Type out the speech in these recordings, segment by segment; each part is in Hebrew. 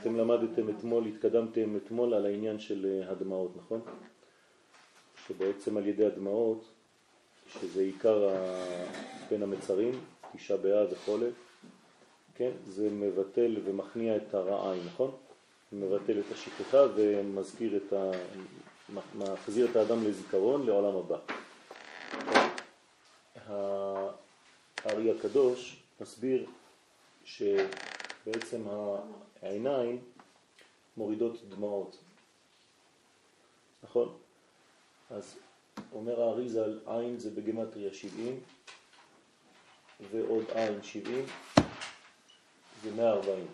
אתם למדתם אתמול, התקדמתם אתמול על העניין של הדמעות, נכון? שבעצם על ידי הדמעות, שזה עיקר בין המצרים, תשעה באב וחולף, כן? זה מבטל ומכניע את הרעי, נכון? מבטל את השכחה ומזכיר את ה... מחזיר את האדם לזיכרון לעולם הבא. הארי הקדוש מסביר שבעצם העיניים מורידות דמעות, נכון? אז אומר האריזל, עין זה בגמטריה 70 ועוד עין 70 זה 140.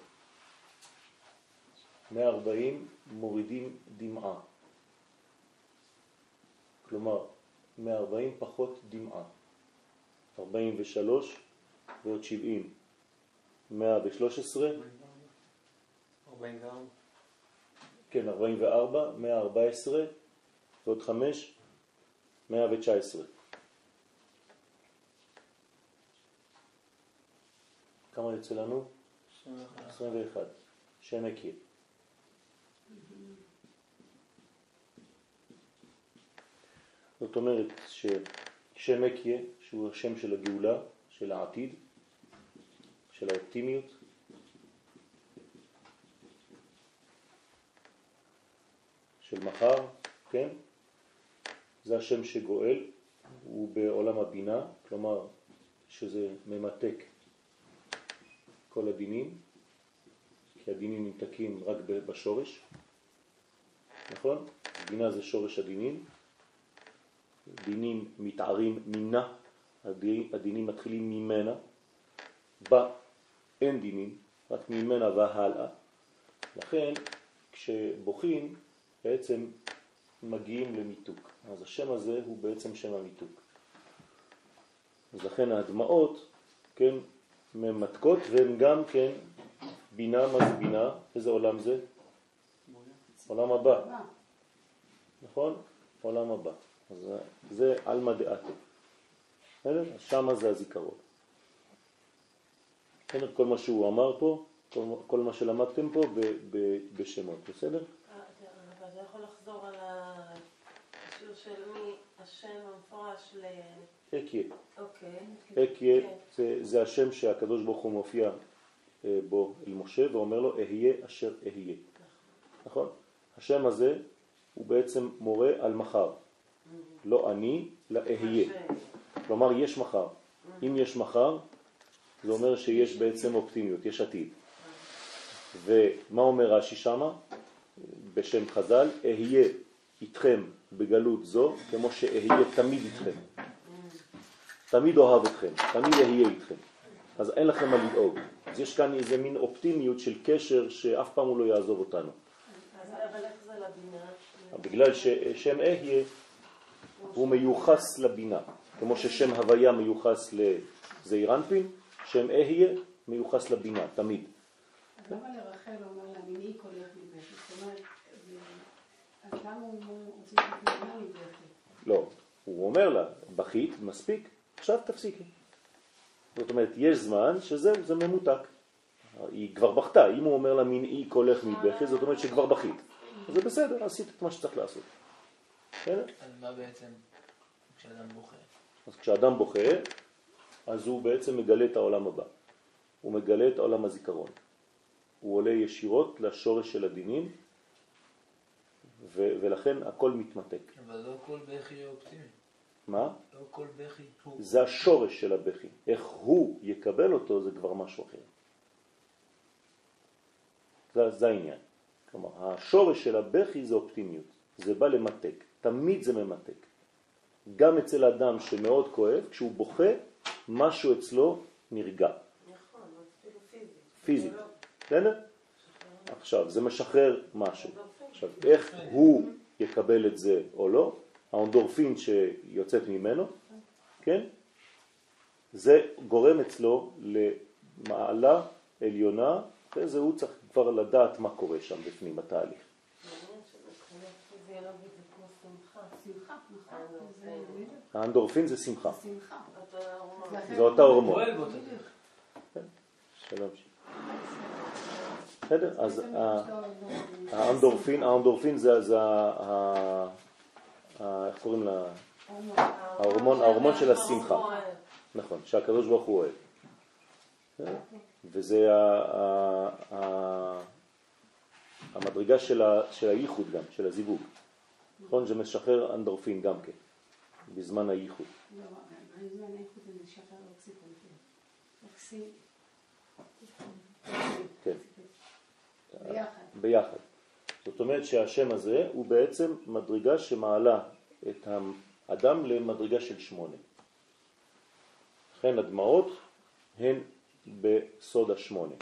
140 מורידים דמעה. כלומר, 140 פחות דמעה. 43 ועוד 70. 113. 44. כן, 44, 114 ועוד 5, 119. כמה יוצא לנו? 21. 21. שם הכיר. זאת אומרת ששם אקיה, שהוא השם של הגאולה, של העתיד, של האופטימיות, של מחר, כן? זה השם שגואל, הוא בעולם הבינה, כלומר שזה ממתק כל הדינים, כי הדינים נמתקים רק בשורש, נכון? בינה זה שורש הדינים, דינים מתארים מינה, הדינים מתחילים ממנה, בה אין דינים, רק ממנה והלאה. לכן כשבוכים בעצם מגיעים למיתוק. אז השם הזה הוא בעצם שם המיתוק. אז לכן הדמעות, כן, ממתקות והן גם כן בינה, מה זה בינה? איזה עולם זה? עולם הבא. נכון? עולם הבא. אז זה אלמא דעתו. שמה זה הזיכרון. בסדר? כל מה שהוא אמר פה, כל, כל מה שלמדתם פה ב, ב, בשמות, בסדר? אתה יכול לחזור על השיר של מי השם המפורש ל... אקיה. אוקיי. אקיה כן. זה, זה השם שהקדוש ברוך הוא מופיע אה, בו אל משה ואומר לו אהיה אשר אהיה. נכון? השם הזה הוא בעצם מורה על מחר. לא אני, אלא אהיה. כלומר, יש מחר. אם יש מחר, זה אומר שיש בעצם אופטימיות, יש עתיד. ומה אומר רש"י שמה? בשם חז"ל, אהיה איתכם בגלות זו, כמו שאהיה תמיד איתכם. תמיד אוהב אתכם, תמיד אהיה איתכם. אז אין לכם מה לדאוג. אז יש כאן איזה מין אופטימיות של קשר שאף פעם הוא לא יעזוב אותנו. בגלל ששם אהיה הוא מיוחס לבינה, כמו ששם הוויה מיוחס לזעירנפין, שם אהיה מיוחס לבינה, תמיד. למה לרחל אומר לה, מיני קולך מבכי? זאת אומרת, אז למה הוא רוצה שתתמנה מבכי? לא, הוא אומר לה, בכית, מספיק, עכשיו תפסיקי. זאת אומרת, יש זמן שזהו, זה ממותק. היא כבר בכתה, אם הוא אומר לה מנעי קולך מבכי, זאת אומרת שכבר בכית. זה בסדר, עשית את מה שצריך לעשות. אז מה בעצם כשאדם בוכה? אז כשאדם בוכה, אז הוא בעצם מגלה את העולם הבא. הוא מגלה את עולם הזיכרון. הוא עולה ישירות לשורש של הדינים, ו- ולכן הכל מתמתק. אבל לא כל בכי אופטימי. מה? לא כל בכי הוא... זה השורש של הבכי. איך הוא יקבל אותו זה כבר משהו אחר. זה, זה העניין. כלומר, השורש של הבכי זה אופטימיות. זה בא למתק. תמיד זה ממתק. גם אצל אדם שמאוד כואב, כשהוא בוכה, משהו אצלו נרגע. נכון, אפילו פיזית. פיזית. בסדר? עכשיו, זה משחרר משהו. עכשיו, איך הוא יקבל את זה או לא, האונדורפין שיוצאת ממנו, כן? זה גורם אצלו למעלה עליונה, וזה הוא צריך כבר לדעת מה קורה שם בפנים בתהליך. האנדורפין זה שמחה. זה אותה הורמון. שלום. בסדר? אז האנדורפין, האנדורפין זה, איך קוראים לה? ההורמון, ההורמון של השמחה. נכון, שהקדוש ברוך הוא אוהב. וזה המדרגה של הייחוד גם, של הזיווג. נכון? זה משחרר אנדורפין גם כן, בזמן הייחוד. בזמן הייחוד זה משחרר אוקסיפוטין. כן. ביחד. ביחד. זאת אומרת שהשם הזה הוא בעצם מדרגה שמעלה את האדם למדרגה של שמונה. לכן הדמעות הן בסוד השמונה.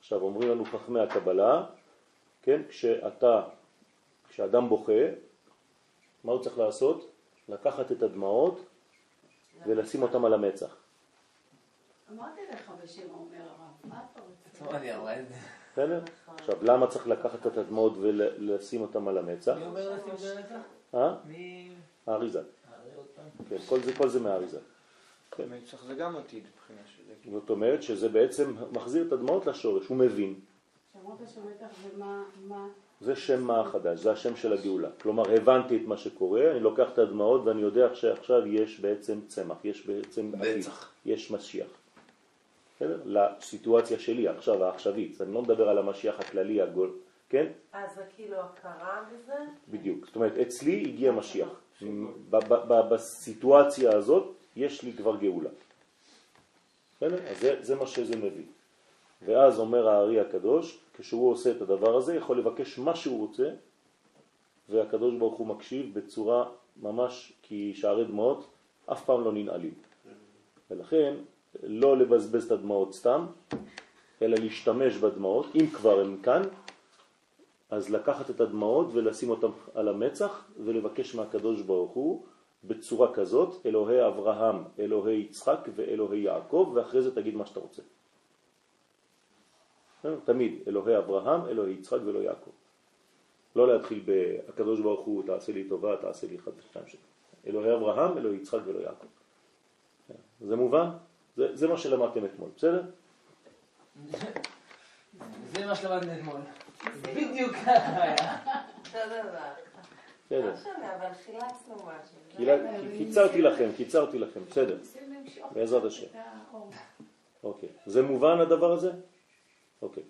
עכשיו אומרים לנו חכמי הקבלה, כן, כשאתה, כשאדם בוכה, מה הוא צריך לעשות? לקחת את הדמעות ולשים אותם על המצח. אמרתי לך בשם אומר הרב, מה אתה רוצה? בסדר? עכשיו, למה צריך לקחת את הדמעות ולשים אותם על המצח? מי אומר לשים את זה המצח? אה? האריזה. כן, כל זה מהאריזה. מצח זה גם עתיד מבחינה של... זאת אומרת שזה בעצם מחזיר את הדמעות לשורש, הוא מבין. שמות השמתח ומה... זה שם מה חדש, זה השם של הגאולה. כלומר, הבנתי את מה שקורה, אני לוקח את הדמעות ואני יודע שעכשיו יש בעצם צמח, יש בעצם עתיד, יש משיח. בסדר? לסיטואציה שלי עכשיו, העכשווית. אני לא מדבר על המשיח הכללי, הגול, כן? אז זה כאילו הכרה בזה? בדיוק. זאת אומרת, אצלי הגיע משיח. בסיטואציה הזאת יש לי כבר גאולה. בסדר? אז זה, זה מה שזה מביא. ואז אומר הארי הקדוש, כשהוא עושה את הדבר הזה, יכול לבקש מה שהוא רוצה, והקדוש ברוך הוא מקשיב בצורה ממש, כי שערי דמעות אף פעם לא ננעלים. ולכן, לא לבזבז את הדמעות סתם, אלא להשתמש בדמעות, אם כבר הם כאן, אז לקחת את הדמעות ולשים אותם על המצח ולבקש מהקדוש ברוך הוא בצורה כזאת, אלוהי אברהם, אלוהי יצחק ואלוהי יעקב, ואחרי זה תגיד מה שאתה רוצה. תמיד, אלוהי אברהם, אלוהי יצחק ואלוהי יעקב. לא להתחיל ב"הקדוש ברוך הוא, תעשה לי טובה, תעשה לי אחד ושתיים שלך. אלוהי אברהם, אלוהי יצחק ואלוהי יעקב. זה מובן? זה, זה מה שלמדתם אתמול, בסדר? זה מה שלמדתם אתמול. בדיוק ככה היה. בסדר. לא קיצרתי לכם, קיצרתי לכם, בסדר. בעזרת השם. אוקיי. זה מובן הדבר הזה? אוקיי.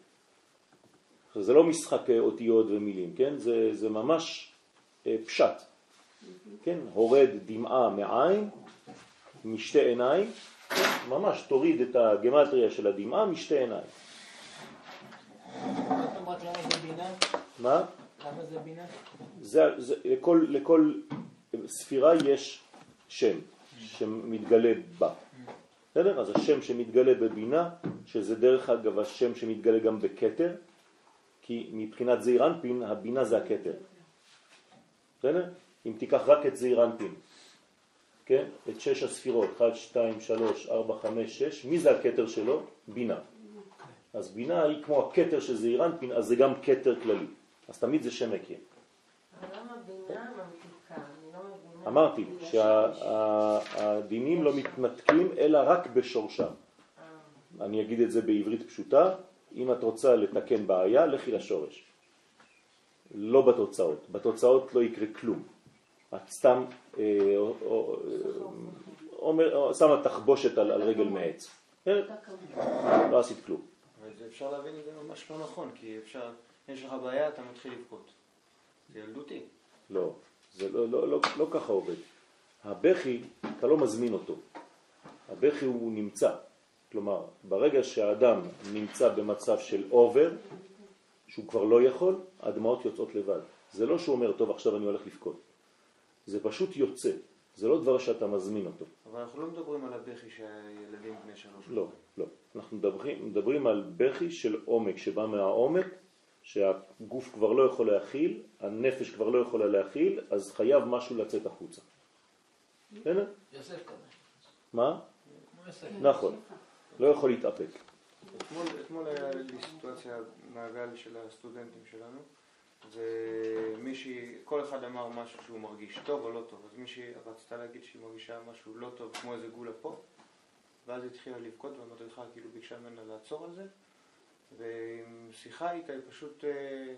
זה לא משחק אה, אותיות ומילים, כן? זה, זה ממש אה, פשט. כן? הורד דמעה מעין, משתי עיניים? ממש תוריד את הגמטריה של הדמעה משתי עיניים. מה? כמה זה בינה? זה, זה, לכל, לכל ספירה יש שם שמתגלה בה. בסדר? אז השם שמתגלה בבינה, שזה דרך אגב השם שמתגלה גם בקטר, כי מבחינת זעיר אנפין, הבינה זה הקטר. בסדר? אם תיקח רק את זעיר אנפין, כן? את שש הספירות, 1, 2, 3, 4, 5, 6, מי זה הקטר שלו? בינה. אז בינה היא כמו הקטר של זעיר אנפין, אז זה גם קטר כללי. אז תמיד זה שם מקיים. לא אמרתי שהדינים לא מתנתקים אלא רק בשורשם. אה. אני אגיד את זה בעברית פשוטה, אם את רוצה לתקן בעיה, לכי לשורש. לא בתוצאות. בתוצאות לא יקרה כלום. את סתם אה, אומר, שמה תחבושת על, על רגל מעץ. לא עשית כלום. אפשר להבין את זה ממש לא נכון, כי אפשר... יש לך בעיה, אתה מתחיל לבכות. זה ילדותי. לא, זה לא, לא, לא, לא ככה עובד. הבכי, אתה לא מזמין אותו. הבכי הוא נמצא. כלומר, ברגע שהאדם נמצא במצב של אובר, שהוא כבר לא יכול, הדמעות יוצאות לבד. זה לא שהוא אומר, טוב, עכשיו אני הולך לבכות. זה פשוט יוצא. זה לא דבר שאתה מזמין אותו. אבל אנחנו לא מדברים על הבכי שהילדים בני שלוש. לא, לא. אנחנו מדברים, מדברים על בכי של עומק, שבא מהעומק שהגוף כבר לא יכול להכיל, הנפש כבר לא יכולה להכיל, אז חייב משהו לצאת החוצה. בסדר? יוסף כזה. מה? נכון, לא יכול להתאפק. אתמול היה לי סיטואציה מעגל של הסטודנטים שלנו, ומישהי, כל אחד אמר משהו שהוא מרגיש טוב או לא טוב, אז מישהי רצתה להגיד שהיא מרגישה משהו לא טוב, כמו איזה גולה פה, ואז התחילה לבכות והמדריכה כאילו ביקשה ממנה לעצור על זה, ועם בשיחה איתה היא פשוט, אה,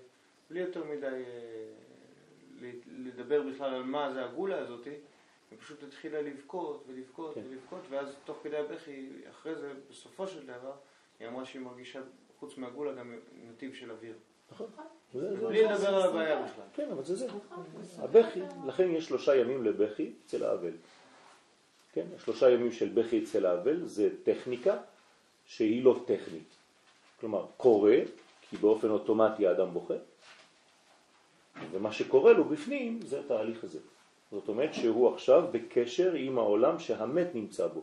בלי יותר מדי אה, לדבר בכלל על מה זה הגולה הזאתי, היא פשוט התחילה לבכות ולבכות כן. ולבכות, ואז תוך כדי הבכי, אחרי זה, בסופו של דבר, היא אמרה שהיא מרגישה, חוץ מהגולה, גם נתיב של אוויר. נכון. זה- זה- בלי לדבר על הבעיה בכלל. כן, אבל זה זה. הבכי, לכן יש שלושה ימים לבכי אצל האבל. כן, שלושה ימים של בכי אצל האבל זה טכניקה שהיא לא טכנית. כלומר, קורה, כי באופן אוטומטי האדם בוכה, ומה שקורה לו בפנים זה התהליך הזה. זאת אומרת שהוא עכשיו בקשר עם העולם שהמת נמצא בו.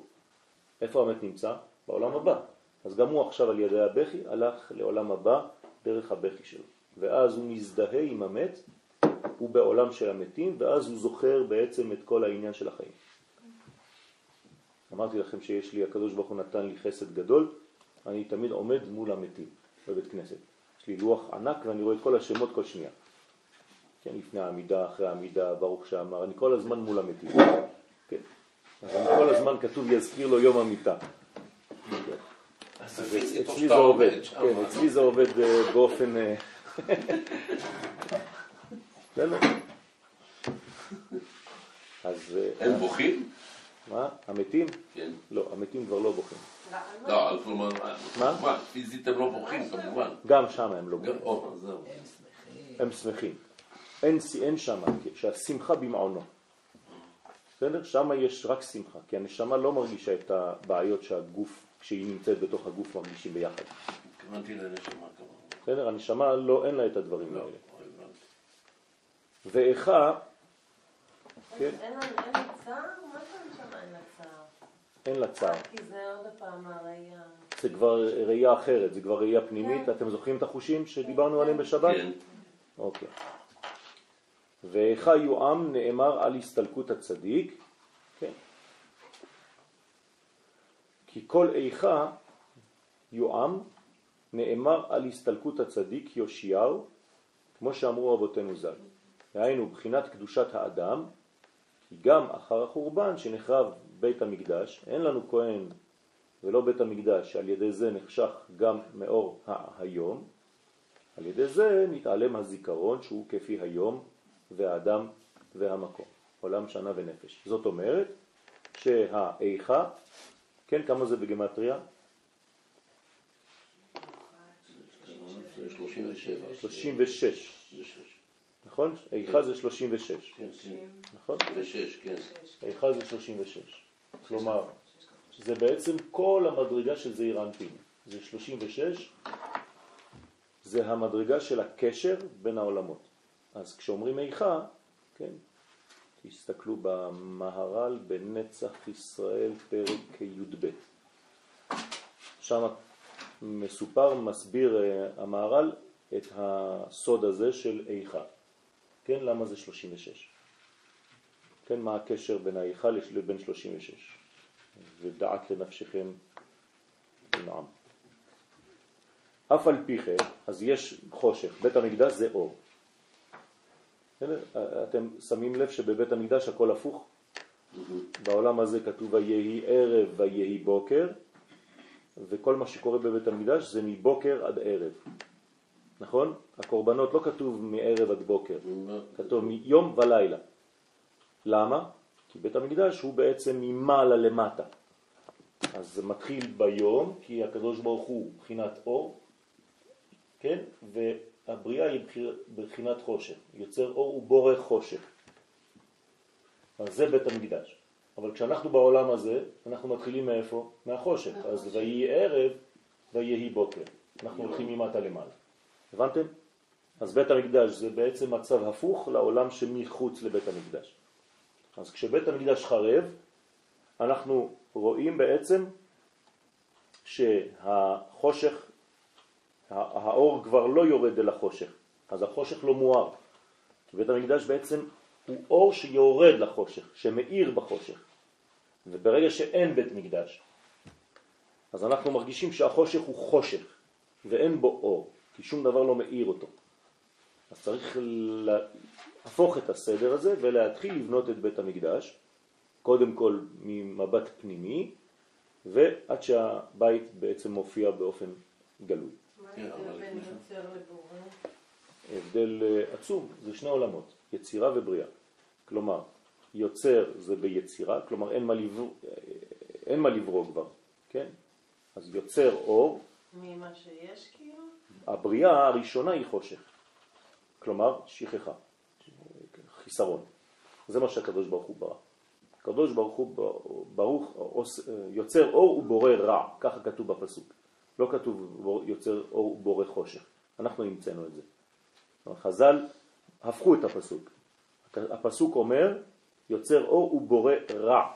איפה המת נמצא? בעולם הבא. אז גם הוא עכשיו על ידי הבכי הלך לעולם הבא דרך הבכי שלו. ואז הוא מזדהה עם המת, הוא בעולם של המתים, ואז הוא זוכר בעצם את כל העניין של החיים. אמרתי לכם שיש לי, הקדוש ברוך הוא נתן לי חסד גדול, אני תמיד עומד מול המתים בבית כנסת. יש לי לוח ענק ואני רואה את כל השמות כל שנייה. כן, לפני העמידה, אחרי העמידה, ברוך שאמר, אני כל הזמן מול המתים. כן. אז אני כל הזמן כתוב יזכיר לו יום המיטה. אז או אצלי זה עובד. כן, אצלי זה עובד באופן... אה, בסדר. אז אה, הם בוכים? מה? המתים? כן. לא, המתים כבר לא בוכים. לא, כלומר, מה? כמובן, פיזית הם לא בוכים, כמובן. גם שם הם לא בוכים. או, אז זהו. הם שמחים. אין, שם, שהשמחה במעונו. בסדר? שם יש רק שמחה, כי הנשמה לא מרגישה את הבעיות שהגוף, כשהיא נמצאת בתוך הגוף, מרגישים ביחד. התכוונתי לנשמה כמובן. בסדר? הנשמה לא, אין לה את הדברים לא, האלה. הבנתי. ואיכה, כן, אין לה אין לה צער? מה זה נשמה אין לה צער? אין לה צער. כי זה עוד פעם הראייה. זה כבר ראייה אחרת, זה כבר ראייה פנימית. כן. אתם זוכרים את החושים שדיברנו עליהם בשבת? כן. אוקיי. ואיכה יועם נאמר על הסתלקות הצדיק, כן. כי כל איכה יועם נאמר על הסתלקות הצדיק יאשיהו, כמו שאמרו רבותינו ז"ל. דהיינו, בחינת קדושת האדם, כי גם אחר החורבן שנחרב בית המקדש, אין לנו כהן ולא בית המקדש, שעל ידי זה נחשך גם מאור היום, על ידי זה נתעלם הזיכרון שהוא כפי היום והאדם והמקום, עולם שנה ונפש. זאת אומרת שהאיכה, כן, כמה זה בגמטריה? זה 37. 36, זה שש. נכון? איכה זה 36, כן, כן. נכון? ושש, כן. איכה זה 36. כלומר, זה בעצם כל המדרגה של זעיר אנפין. זה 36, זה המדרגה של הקשר בין העולמות. אז כשאומרים איכה, כן, תסתכלו במהר"ל בנצח ישראל פרק י"ב. שם מסופר, מסביר אה, המהר"ל את הסוד הזה של איכה. כן, למה זה 36? כן, מה הקשר בין האיכה לבין 36? ודעת לנפשכם נעם. אף על פי כן, אז יש חושך, בית המקדש זה אור. אתם שמים לב שבבית המקדש הכל הפוך? בעולם הזה כתוב ויהי ערב ויהי בוקר, וכל מה שקורה בבית המקדש זה מבוקר עד ערב. נכון? הקורבנות לא כתוב מערב עד בוקר, כתוב מיום ולילה. למה? כי בית המקדש הוא בעצם ממעלה למטה. אז זה מתחיל ביום, כי הקדוש ברוך הוא בחינת אור, כן? והבריאה היא בחינת חושך. יוצר אור ובורא חושך. אז זה בית המקדש. אבל כשאנחנו בעולם הזה, אנחנו מתחילים מאיפה? מהחושך. אז ויהי ערב ויהי בוקר. אנחנו הולכים ממטה למעלה. הבנתם? אז בית המקדש זה בעצם מצב הפוך לעולם שמחוץ לבית המקדש. אז כשבית המקדש חרב, אנחנו רואים בעצם שהחושך, הא- האור כבר לא יורד אל החושך, אז החושך לא מואר. בית המקדש בעצם הוא אור שיורד לחושך, שמאיר בחושך. וברגע שאין בית מקדש, אז אנחנו מרגישים שהחושך הוא חושך, ואין בו אור, כי שום דבר לא מאיר אותו. אז צריך להפוך את הסדר הזה ולהתחיל לבנות את בית המקדש, קודם כל ממבט פנימי, ועד שהבית בעצם מופיע באופן גלוי. מה כן, כן. יוצר לבורא? הבדל אה, עצום, זה שני עולמות, יצירה ובריאה. כלומר, יוצר זה ביצירה, כלומר אין מה לברוא, אין מה לברוא כבר, כן? אז יוצר אור, ממה שיש כאילו? הבריאה הראשונה היא חושך, כלומר שכחה, חיסרון. זה מה שהקדוש ברוך הוא ברא. הקדוש ברוך הוא ברוך יוצר אור ובורא רע, ככה כתוב בפסוק. לא כתוב יוצר אור ובורא חושך, אנחנו המצאנו את זה. חז"ל הפכו את הפסוק. הפסוק אומר יוצר אור ובורא רע.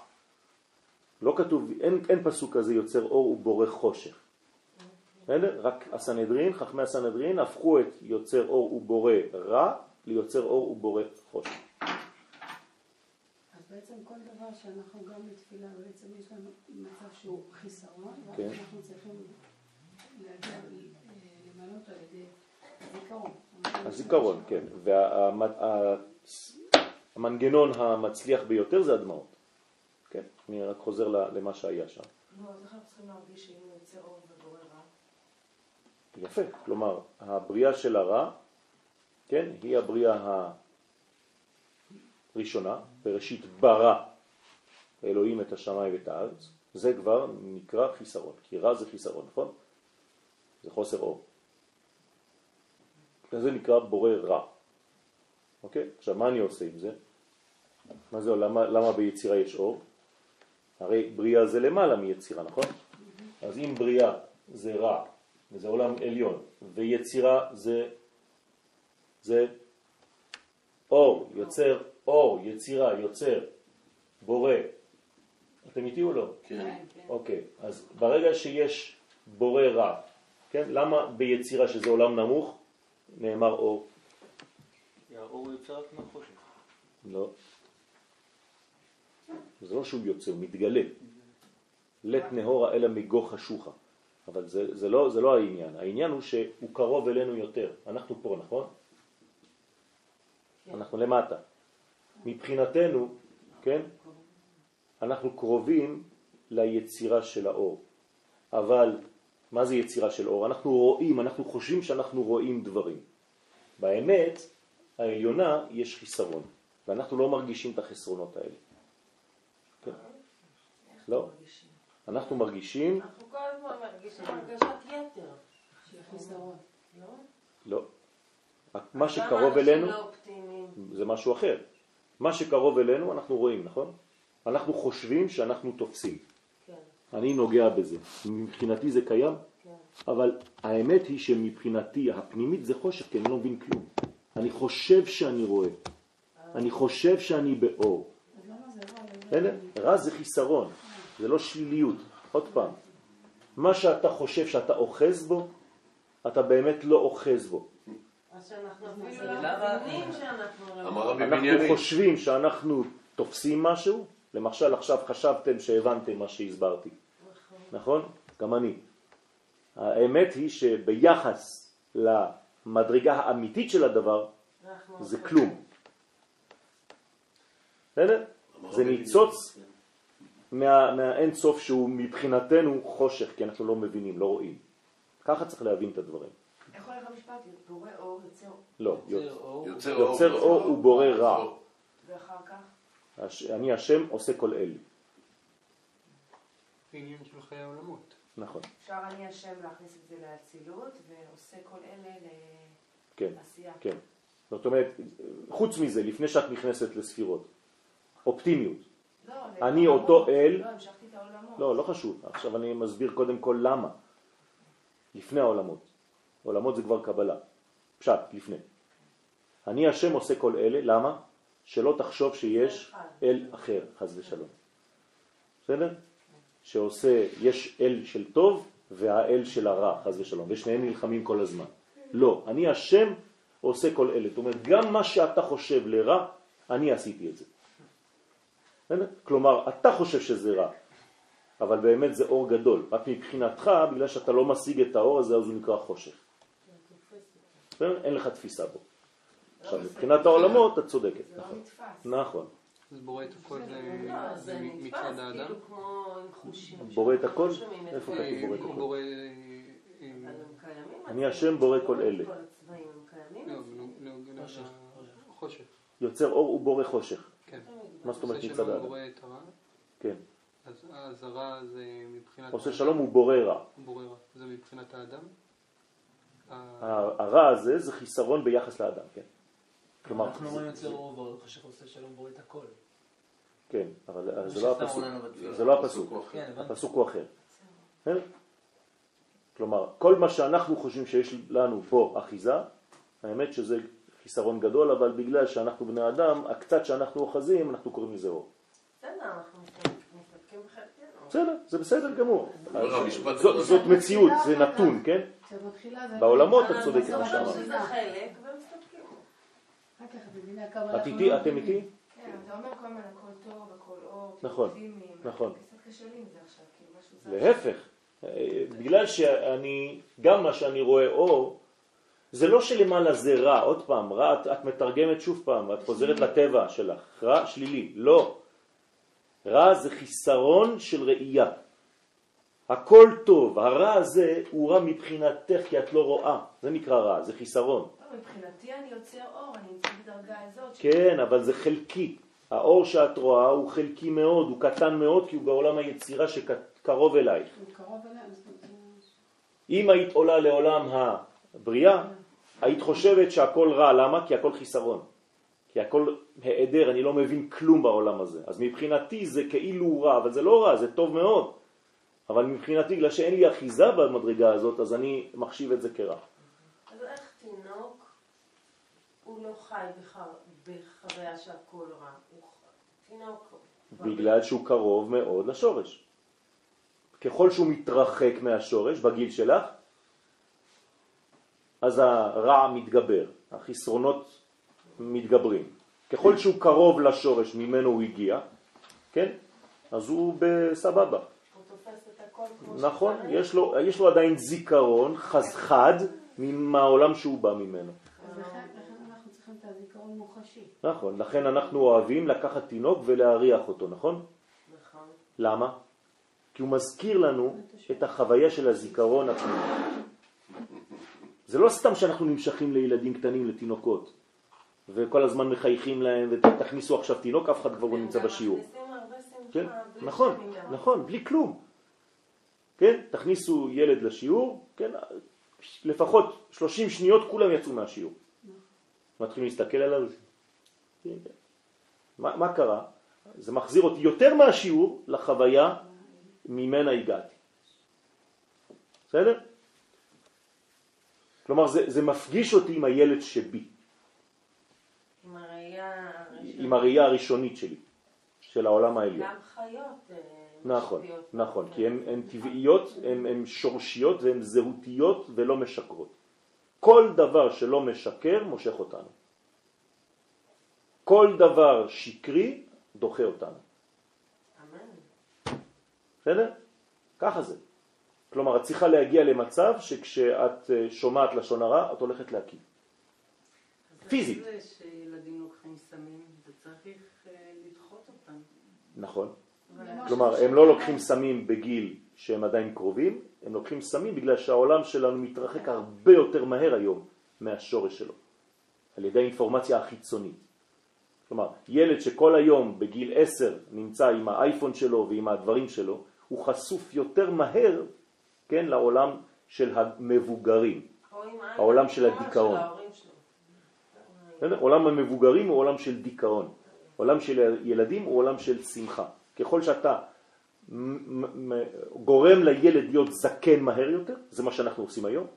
לא כתוב, אין, אין פסוק כזה יוצר אור ובורא חושך. בסדר? רק הסנהדרין, חכמי הסנהדרין, הפכו את יוצר אור ובורא רע ליוצר אור ובורא חושך. אז בעצם כל דבר שאנחנו גם בתפילה, בעצם יש לנו מצב שהוא חיסרון, כן. אנחנו צריכים להגיע, אותו על ידי הזיכרון. הזיכרון, כן. והמנגנון המצליח ביותר זה הדמעות. כן, אני רק חוזר למה שהיה שם. נו, אז איך אנחנו צריכים להרגיש שאם הוא יוצר אור ובורא? יפה, כלומר, הבריאה של הרע, כן, היא הבריאה הראשונה, בראשית ברא אלוהים את השמיים ואת הארץ, זה כבר נקרא חיסרון, כי רע זה חיסרון, נכון? זה חוסר אור. זה נקרא בורא רע. אוקיי? עכשיו, מה אני עושה עם זה? מה זה, למה, למה ביצירה יש אור? הרי בריאה זה למעלה מיצירה, נכון? אז אם בריאה זה רע, וזה עולם עליון, ויצירה זה, זה אור, יוצר אור, יצירה, יוצר, בורא. אתם איתי או לא? כן. אוקיי, אז ברגע שיש בורא רע, כן? למה ביצירה שזה עולם נמוך נאמר אור? האור יוצא רק מהחושך. לא. זה לא שהוא יוצא, הוא מתגלה. לית נהורה אלא מגו חשוכה. אבל זה, זה, לא, זה לא העניין. העניין הוא שהוא קרוב אלינו יותר. אנחנו פה, נכון? כן. אנחנו למטה. מבחינתנו, כן? אנחנו קרובים ליצירה של האור. אבל מה זה יצירה של אור? אנחנו רואים, אנחנו חושבים שאנחנו רואים דברים. באמת, העליונה יש חיסרון, ואנחנו לא מרגישים את החסרונות האלה. כן. לא. אנחנו מרגישים, הרגשת יתר. של חיסרון. לא? לא. מה שקרוב אלינו לא? זה משהו אחר. מה שקרוב אלינו אנחנו רואים, נכון? אנחנו חושבים שאנחנו תופסים. כן, אני נוגע בזה. מבחינתי זה קיים, כן. אבל האמת היא שמבחינתי הפנימית זה חושך, כי אני לא מבין כלום. אני חושב שאני רואה. אני חושב שאני באור. בסדר? רע זה חיסרון, זה לא שליליות. עוד פעם, מה שאתה חושב שאתה אוחז בו, אתה באמת לא אוחז בו. לא לא... אנחנו. חושבים שאנחנו תופסים משהו, למשל עכשיו חשבתם שהבנתם מה שהסברתי, נכון? גם אני. האמת היא שביחס למדרגה האמיתית של הדבר, זה אוחזים. כלום. בסדר? זה ניצוץ. מה, מהאין סוף שהוא מבחינתנו חושך, כי אנחנו לא מבינים, לא רואים. ככה צריך להבין את הדברים. איך הולך המשפט? בורא אור יוצר, לא, יוצר אור. יוצר יוצר אור. אור ובורא רע. ואחר כך? הש- אני השם עושה כל אלה. עניין של חיי העולמות. נכון, אפשר אני השם להכניס את זה לאצילות, ועושה כל אלה כן, לעשייה. כן. זאת אומרת, חוץ מזה, לפני שאת נכנסת לספירות, אופטימיות. לא, אני לעולמות. אותו אל- לא, המשכתי את העולמות. לא, לא חשוב. עכשיו אני מסביר קודם כל למה. לפני העולמות. עולמות זה כבר קבלה. פשט, לפני. אני השם עושה כל אלה, למה? שלא תחשוב שיש אל אחר, חז ושלום. בסדר? שעושה, יש אל של טוב והאל של הרע, חז ושלום, ושניהם נלחמים כל הזמן. לא, אני השם עושה כל אלה. זאת אומרת, גם מה שאתה חושב לרע, אני עשיתי את זה. כלומר, אתה חושב שזה רע, אבל באמת זה אור גדול. רק מבחינתך, בגלל שאתה לא משיג את האור הזה, אז הוא נקרא חושך. אין לך תפיסה בו. עכשיו, מבחינת העולמות, את צודקת. זה לא נכון. נתפס. נכון. אז בורא את הכל זה לא, מצד האדם. כאילו. בורא את הכל? איפה. כתוב בורא את הכל? אני השם בורא כל אלה. לא. יוצר אור ובורא חושך. כן. מה זאת אומרת מצד האדם? כן. אז אז הרע זה מבחינת... עושה שלום הוא בורא רע. בורא רע. זה מבחינת האדם. ה- ה- הרע הזה זה חיסרון ביחס לאדם, כן. כלומר, אנחנו זה- אומרים יוצר אור ואור, חושך עושה שלום בורא את הכל. כן, אבל זה לא הפסוק. זה לא הפסוק. כן. הפסוק הוא אחר. כן? כלומר, כל מה שאנחנו חושבים שיש לנו פה אחיזה, האמת שזה חיסרון גדול, אבל בגלל שאנחנו בני אדם, הקצת שאנחנו אוחזים, אנחנו קוראים לזה אור. בסדר. בסדר, זה בסדר גמור. זאת- מציאות, זה נתון, כן? בעולמות את אנחנו צודקת, מה שאמרת. את איתי? לא אתם. איתי? כן, אתה אומר כל הזמן הכל טוב, הכל אור, נכון, אופטימיים, נכון. להפך, אה, בגלל שאני, גם מה שאני רואה אור, זה לא שלמעלה זה רע, עוד פעם, רע את, את מתרגמת שוב פעם, את חוזרת לטבע שלך, רע שלילי, לא. רע זה חיסרון של ראייה. הכל טוב, הרע הזה הוא רע מבחינתך כי את לא רואה, זה נקרא רע, זה חיסרון. מבחינתי אני יוצר אור, אני נמצאת בדרגה הזאת. כן, אבל זה חלקי. האור שאת רואה הוא חלקי מאוד, הוא קטן מאוד כי הוא בעולם היצירה שקרוב אלייך. הוא קרוב אומרת, אם היית עולה לעולם הבריאה, היית חושבת שהכל רע, למה? כי הכל חיסרון. כי הכל העדר, אני לא מבין כלום בעולם הזה. אז מבחינתי זה כאילו רע, אבל זה לא רע, זה טוב מאוד. אבל מבחינתי, בגלל שאין לי אחיזה במדרגה הזאת, אז אני מחשיב את זה כרע. אז איך תינוק, הוא לא חי בחוויה שהכל רע. תינוק... בגלל שהוא קרוב מאוד לשורש. ככל שהוא מתרחק מהשורש בגיל שלך, אז הרע מתגבר, החסרונות מתגברים. ככל שהוא קרוב לשורש ממנו הוא הגיע, כן? אז הוא בסבבה. נכון. יש לו, יש לו עדיין זיכרון חז חד מהעולם שהוא בא ממנו. אז לכן לכן אנחנו צריכים את הזיכרון מוחשי. נכון, לכן אנחנו אוהבים לקחת תינוק ולהריח אותו, נכון? נכון. למה? כי הוא מזכיר לנו את החוויה של הזיכרון הפנימי. זה לא סתם שאנחנו נמשכים לילדים קטנים, לתינוקות, וכל הזמן מחייכים להם, ותכניסו עכשיו תינוק, אף אחד כבר לא נמצא גם בשיעור. כן, נכון, ידעו. נכון, בלי כלום. כן, תכניסו ילד לשיעור, כן, לפחות 30 שניות כולם יצאו מהשיעור. מתחילים להסתכל עליו. כן, כן. מה, מה קרה? זה מחזיר אותי יותר מהשיעור לחוויה ממנה הגעתי. בסדר? כלומר, זה, זה מפגיש אותי עם הילד שבי, עם הראייה הראשונית. עם הראייה הראשונית שלי, של העולם העליון. גם חיות. אה, נכון. נכון, כי הן טבעיות, הן שורשיות והן זהותיות ולא משקרות. כל דבר שלא משקר מושך אותנו. כל דבר שקרי דוחה אותנו. אמן. בסדר? ככה זה. כלומר, את צריכה להגיע למצב שכשאת אה, שומעת לשון הרע, את הולכת להקיא. פיזית. זה שילדים לוקחים סמים, זה צריך אה, לדחות אותם. נכון. כלומר, הם לא לוקחים סמים בגיל שהם עדיין קרובים, הם לוקחים סמים בגלל שהעולם שלנו מתרחק הרבה יותר מהר היום מהשורש שלו, על ידי האינפורמציה החיצונית. כלומר, ילד שכל היום בגיל 10 נמצא עם האייפון שלו ועם הדברים שלו, הוא חשוף יותר מהר, כן, לעולם של המבוגרים. העולם של הדיכאון. עולם המבוגרים הוא עולם של דיכאון. עולם של ילדים הוא עולם של שמחה. ככל שאתה גורם לילד להיות זקן מהר יותר, זה מה שאנחנו עושים היום.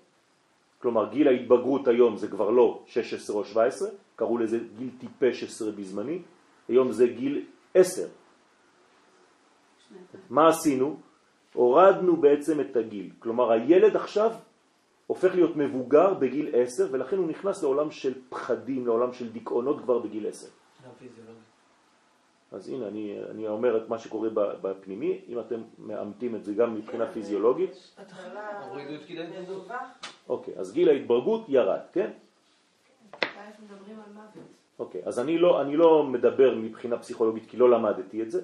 כלומר, גיל ההתבגרות היום זה כבר לא 16 או 17, קראו לזה גיל טיפש 10 בזמני, היום זה גיל 10. מה עשינו? הורדנו בעצם את הגיל. כלומר, הילד עכשיו הופך להיות מבוגר בגיל 10, ולכן הוא נכנס לעולם של פחדים, לעולם של דיכאונות כבר בגיל 10. גם פיזיולוגי. אז הנה, אני, אני אומר את מה שקורה ב- בפנימי, אם אתם מאמתים את זה גם מבחינה פיזיולוגית. אוקיי, אז גיל ההתברגות ירד, כן? מוות? אוקיי, אז אני לא, אני לא מדבר מבחינה פסיכולוגית כי לא למדתי את זה,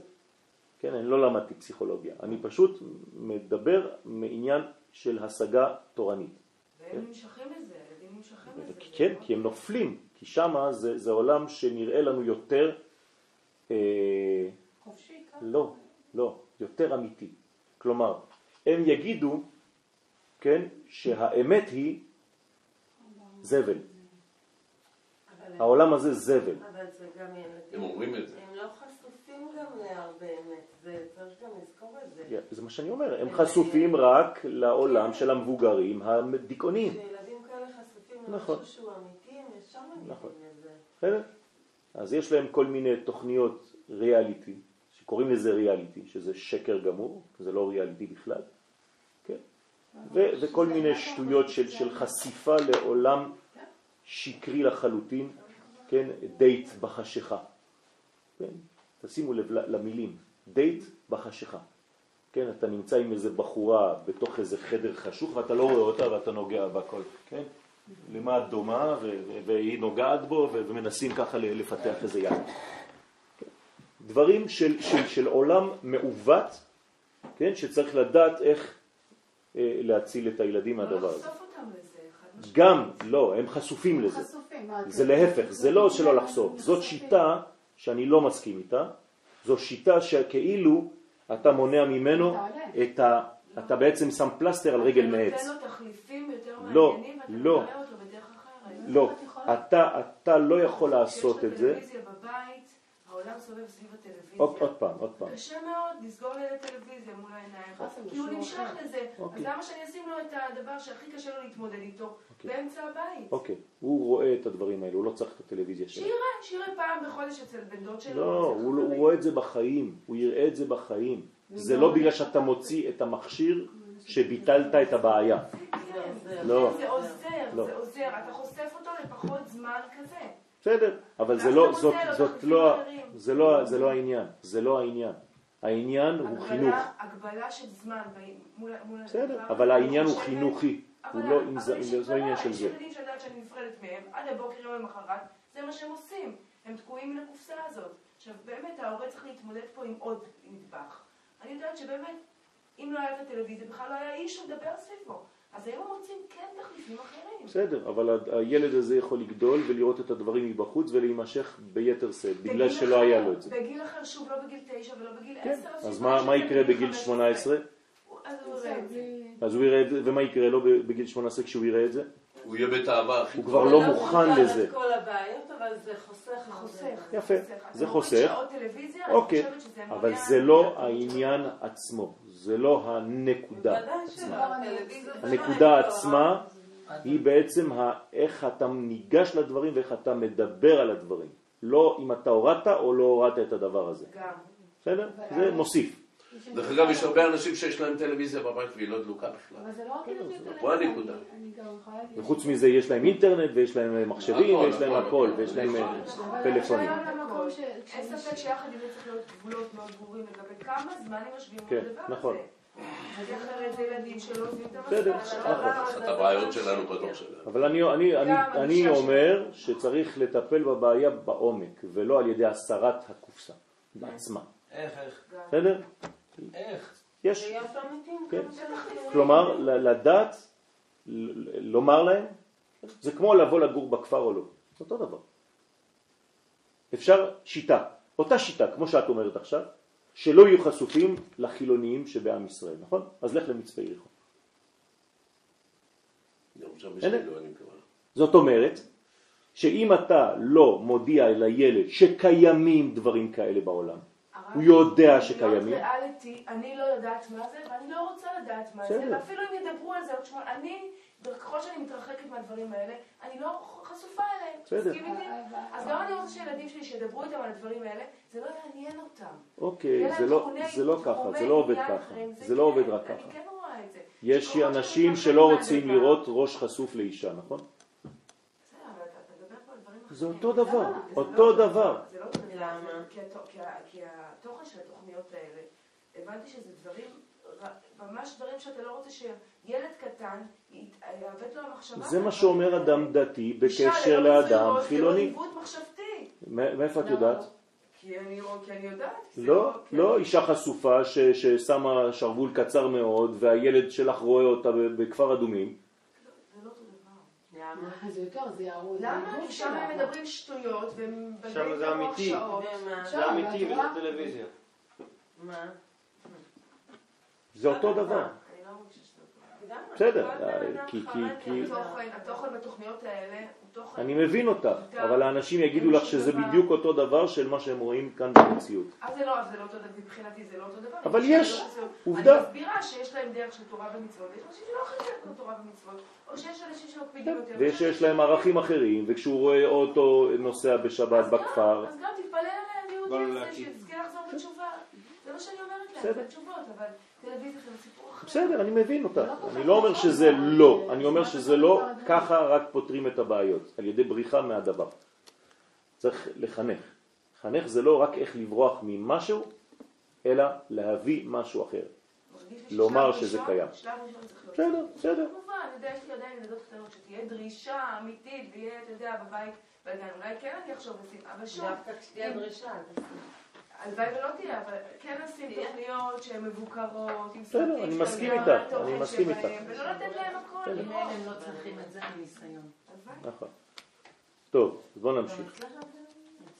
כן, אני לא למדתי פסיכולוגיה, אני פשוט מדבר מעניין של השגה תורנית. והם נמשכים לזה, הילדים נמשכים לזה. כן, כי הם נופלים, כי שמה זה, זה עולם שנראה לנו יותר, אה, חופשי, ככה. לא, לא, יותר אמיתי. כלומר, הם יגידו, כן, שהאמת היא זבל. העולם הזה זבל. אבל זה גם ילדים. הם אומרים את זה. הם לא חשופים גם להרבה אמת, זה צריך גם לזכור את זה. זה מה שאני אומר, הם חשופים רק לעולם של המבוגרים הדיכאוניים. כשילדים כאלה חשופים נכון. למשהו שהוא אמיתי, הם ישר נכון. לזה. אז יש להם כל מיני תוכניות ריאליטי, שקוראים לזה ריאליטי, שזה שקר גמור, זה לא ריאליטי בכלל, כן? ו- וכל מיני שטויות של, של חשיפה לעולם שקרי לחלוטין, כן? דייט בחשיכה. כן? תשימו לב למילים, דייט בחשיכה. כן, אתה נמצא עם איזה בחורה בתוך איזה חדר חשוך ואתה לא רואה אותה ואתה נוגע בכל, כן? למה את דומה והיא נוגעת בו ומנסים ככה לפתח איזה יד. כן? דברים של, של, של עולם מעוות, כן, שצריך לדעת איך אה, להציל את הילדים מהדבר הזה. גם, לא, הם חשופים לזה. חשופים. זה להפך, זה לא שלא לחשוף, זאת שיטה שאני לא מסכים איתה, זו שיטה שכאילו אתה מונע ממנו את ה... אתה בעצם שם פלסטר על רגל מעץ. אתה נותן לו תחליפים יותר לא, מעניינים, ואתה לא. מראה אותו בדרך אחרת. לא, אתה, אתה לא יכול לעשות את זה. כשיש לך טלוויזיה בבית, העולם סובב סביב הטלוויזיה. עוד, עוד פעם, עוד פעם. קשה מאוד לסגור לילד טלוויזיה מול העיניים, כי הוא נמשך אחר. לזה. אוקיי. אז למה שאני אשים לו את הדבר שהכי קשה לו להתמודד איתו אוקיי. באמצע הבית? אוקיי, הוא רואה את הדברים האלו, הוא לא צריך את הטלוויזיה שלו. שיראה, שיראה פעם בחודש אצל בן דוד שלו. לא, הוא, לא- הוא. רואה את זה בחיים, הוא יראה את זה בחיים. זה לא בגלל שאתה מוציא את המכשיר שביטלת את הבעיה. כן, לא. זה עוזר, לא. זה עוזר. אתה חושף אותו לפחות זמן כזה. בסדר, אבל זה לא, אתה זאת, זאת לא. זה לא, זה לא העניין, זה לא העניין. העניין הוא חינוך. הגבלה של זמן מול מול בסדר, אבל העניין הוא חינוכי, הוא לא, אבל אם זה יש אם זה לא עניין של יש זה. ילדים שאני יודעת שאני נפרדת מהם, עד הבוקר יום למחרת, זה מה שהם עושים. הם תקועים מן הקופסה הזאת. עכשיו, באמת, ההורה צריך להתמודד פה עם עוד נדבך. אני יודעת שבאמת, אם לא היה את הטלוויזיה, בכלל לא היה איש לדבר סביבו. אז היום מוצאים כן תחליפים אחרים. בסדר, אבל הילד הזה יכול לגדול ולראות את הדברים מבחוץ ולהימשך ביתר שאת, בגלל שלא אחר- היה לו את זה. בגיל אחר, שוב, לא בגיל תשע ולא בגיל כן, עשר. אז מה יקרה בגיל 15? 18? אז הוא זה יראה את זה. בלי- אז הוא יראה את זה, ומה יקרה לו בגיל 18 כשהוא יראה את זה? הוא יהיה בתאווה הכי הוא. כבר לא מוכן לזה. את כל הבעיות, אבל זה חוסך. זה חוסך. יפה, זה חוסך. אוקיי, אבל זה לא העניין. עצמו, זה לא הנקודה עצמה. הנקודה לא עצמה היא בעצם איך אתה ניגש לדברים ואיך אתה מדבר על הדברים. לא אם אתה הורדת או לא הורדת את הדבר הזה. גם. בסדר? זה מוסיף. דרך אגב, יש הרבה אנשים שיש להם טלוויזיה בבית והיא לא דלוקה בכלל. אבל זה לא רק טלוויזיה, פה הנקודה. וחוץ מזה יש להם אינטרנט ויש להם מחשבים נכון, ויש להם הכל. ויש להם אה, אבל פלאפונים. אין ספק שיחד עם זה צריך להיות גבולות מאוד ברורים לגבי כמה זמן הם יושבים כן, על הדבר הזה. נכון. אז אחרת זה ילדים שלא עוזבים את בסדר, נכון. אבל אני, אני, אני, גם אני הגישה אומר שצריך לטפל בבעיה בעומק ולא על ידי הסרת הקופסה בעצמה. איך, איך? בסדר? איך? יש. כן. שאנחנו כלומר, לדעת, לומר להם, זה כמו לבוא לגור בכפר או לא. זה אותו דבר. אפשר שיטה, אותה שיטה, כמו שאת אומרת עכשיו, שלא יהיו חשופים לחילוניים שבעם ישראל, נכון? אז לך למצפה יריחו. זאת אומרת, שאם אתה לא מודיע לילד שקיימים דברים כאלה בעולם, הוא יודע שקיימים. ריאליטי, אני לא יודעת מה זה, ואני לא רוצה לדעת מה זה. ואפילו אם ידברו על זה עוד שמונה, אני, ככל שאני מתרחקת מהדברים האלה, אני לא חשופה אליהם. בסדר. איתי? אז גם אני רוצה שילדים שלי שידברו איתם על הדברים האלה, זה לא יעניין אותם. אוקיי, זה לא, לא ככה, זה לא עובד ככה, זה לא כן, עובד רק אני ככה. כן רואה את זה. יש אנשים שלא רוצים לראות ראש חשוף לאישה, נכון? זה. אותו דבר, לא אותו דבר. למה? כי התו- כי ה- כי התוכן של התוכניות האלה, הבנתי שזה דברים, ממש דברים שאתה לא רוצה שילד קטן יעוות לו המחשבה. זה מה שאומר אדם. דתי בקשר לאדם זהות, זה חילוני. עיוות מחשבתי. מאיפה את יודעת? כי אני כי אני יודעת. לא, כי לא אני- אישה חשופה ש- ששמה שרוול קצר מאוד והילד שלך רואה אותה ב- בכפר אדומים. לא למה? זה יותר, זה יהרוג. למה? כי שם הם מדברים שטויות והם מבלבלים זה את המוח אמיתי. שעות. זה אמיתי וזה? טלוויזיה. מה? זה אותו דבר. בסדר, אדם כי- כי- חרד כי- התוכן, בתוכניות האלה הוא תוכן... אני מבין אותך, אבל האנשים יגידו לך שזה בדיוק אותו דבר של מה שהם רואים כאן במציאות. אז זה לא, אז זה לא אותו דבר, מבחינתי זה לא אותו דבר. אבל אני יש, עובדה. אני מסבירה שיש להם דרך של תורה ומצוות, ויש אנשים שלא אוכלים כמו תורה ומצוות, או שיש אנשים שמקפידים יותר. ויש שיש להם ערכים אחרים, וכשהוא רואה אוטו נוסע בשבת בכפר, אז גם תתפלל עליהם יהודי. שיזכה לחזור בתשובה. זה מה שאני אומרת להם. זה תשובות, אבל טלוויזיה זה סיפור אחר. בסדר, אני מבין אותך. לא אני לא אומר נכון, שזה לא, אני אומר זה שזה לא ככה רק פותרים את הבעיות, על ידי בריחה מהדבר. צריך לחנך. חנך זה לא רק איך לברוח ממשהו, אלא להביא משהו אחר. לומר שזה קיים. בסדר, בסדר. כמובן, אני יודע, יש לי עדיין ילדות קטנות, שתהיה דרישה אמיתית, ויהיה, אתה יודע, בבית, בלגן, אולי כן אני אחשוב אבל שוב, דווקא כשתהיה דרישה. הלוואי ולא תהיה, אבל כן לשים תוכניות שהן מבוקרות, עם בסדר, סרטים אני שאתה מסכים איתך, אני מסכים שלהם, איתך. ולא לתת להם הכל. בסדר. אם לראות. הם לא צריכים את זה מניסיון. נכון. טוב, אז בואו נמשיך. אצלך זה?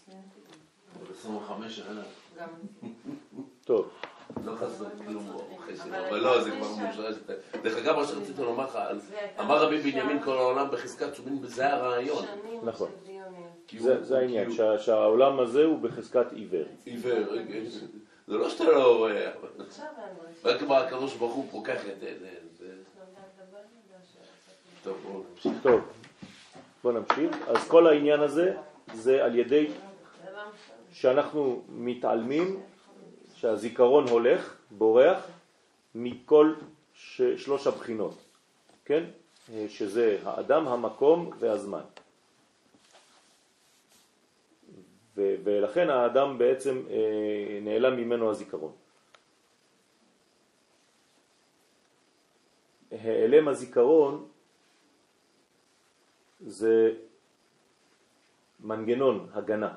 אצלי אבל 25 שנה, גם טוב, לא חסר כלום חסד, אבל אבל לא, זה אני כבר מושרש. דרך אגב, מה שרציתי לומר לך, זה אמר רבי בנימין כל העולם בחזקת צומין, וזה הרעיון. נכון. זה זה העניין, כי שה- שהעולם הזה הוא בחזקת עיוור. הוא עיוור, זה לא שאתה לא רואה. רק מה הקדוש ברוך הוא פוקח את זה. טוב, בואו נמשיך. טוב, בואו נמשיך. אז כל העניין הזה זה על ידי. שאנחנו מתעלמים, שהזיכרון הולך, בורח, מכל ש- שלוש הבחינות, כן? אה, שזה האדם, המקום והזמן. ו- ולכן האדם בעצם אה, נעלם ממנו הזיכרון. העלם הזיכרון זה מנגנון הגנה.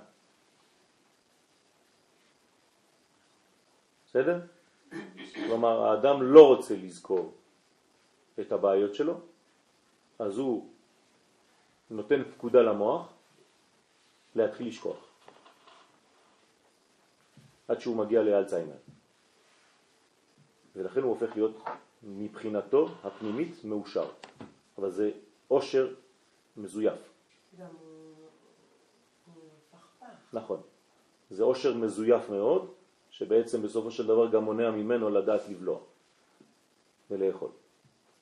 בסדר? כלומר, האדם לא רוצה לזכור את הבעיות שלו, אז הוא נותן פקודה למוח להתחיל לשכוח. עד שהוא מגיע לאלצהיימר. ולכן הוא הופך להיות מבחינתו הפנימית מאושר. אבל זה עושר מזויף. גם הוא הוא פכפך. נכון. זה עושר מזויף מאוד, שבעצם בסופו של דבר גם מונע ממנו לדעת לבלוע ולאכול.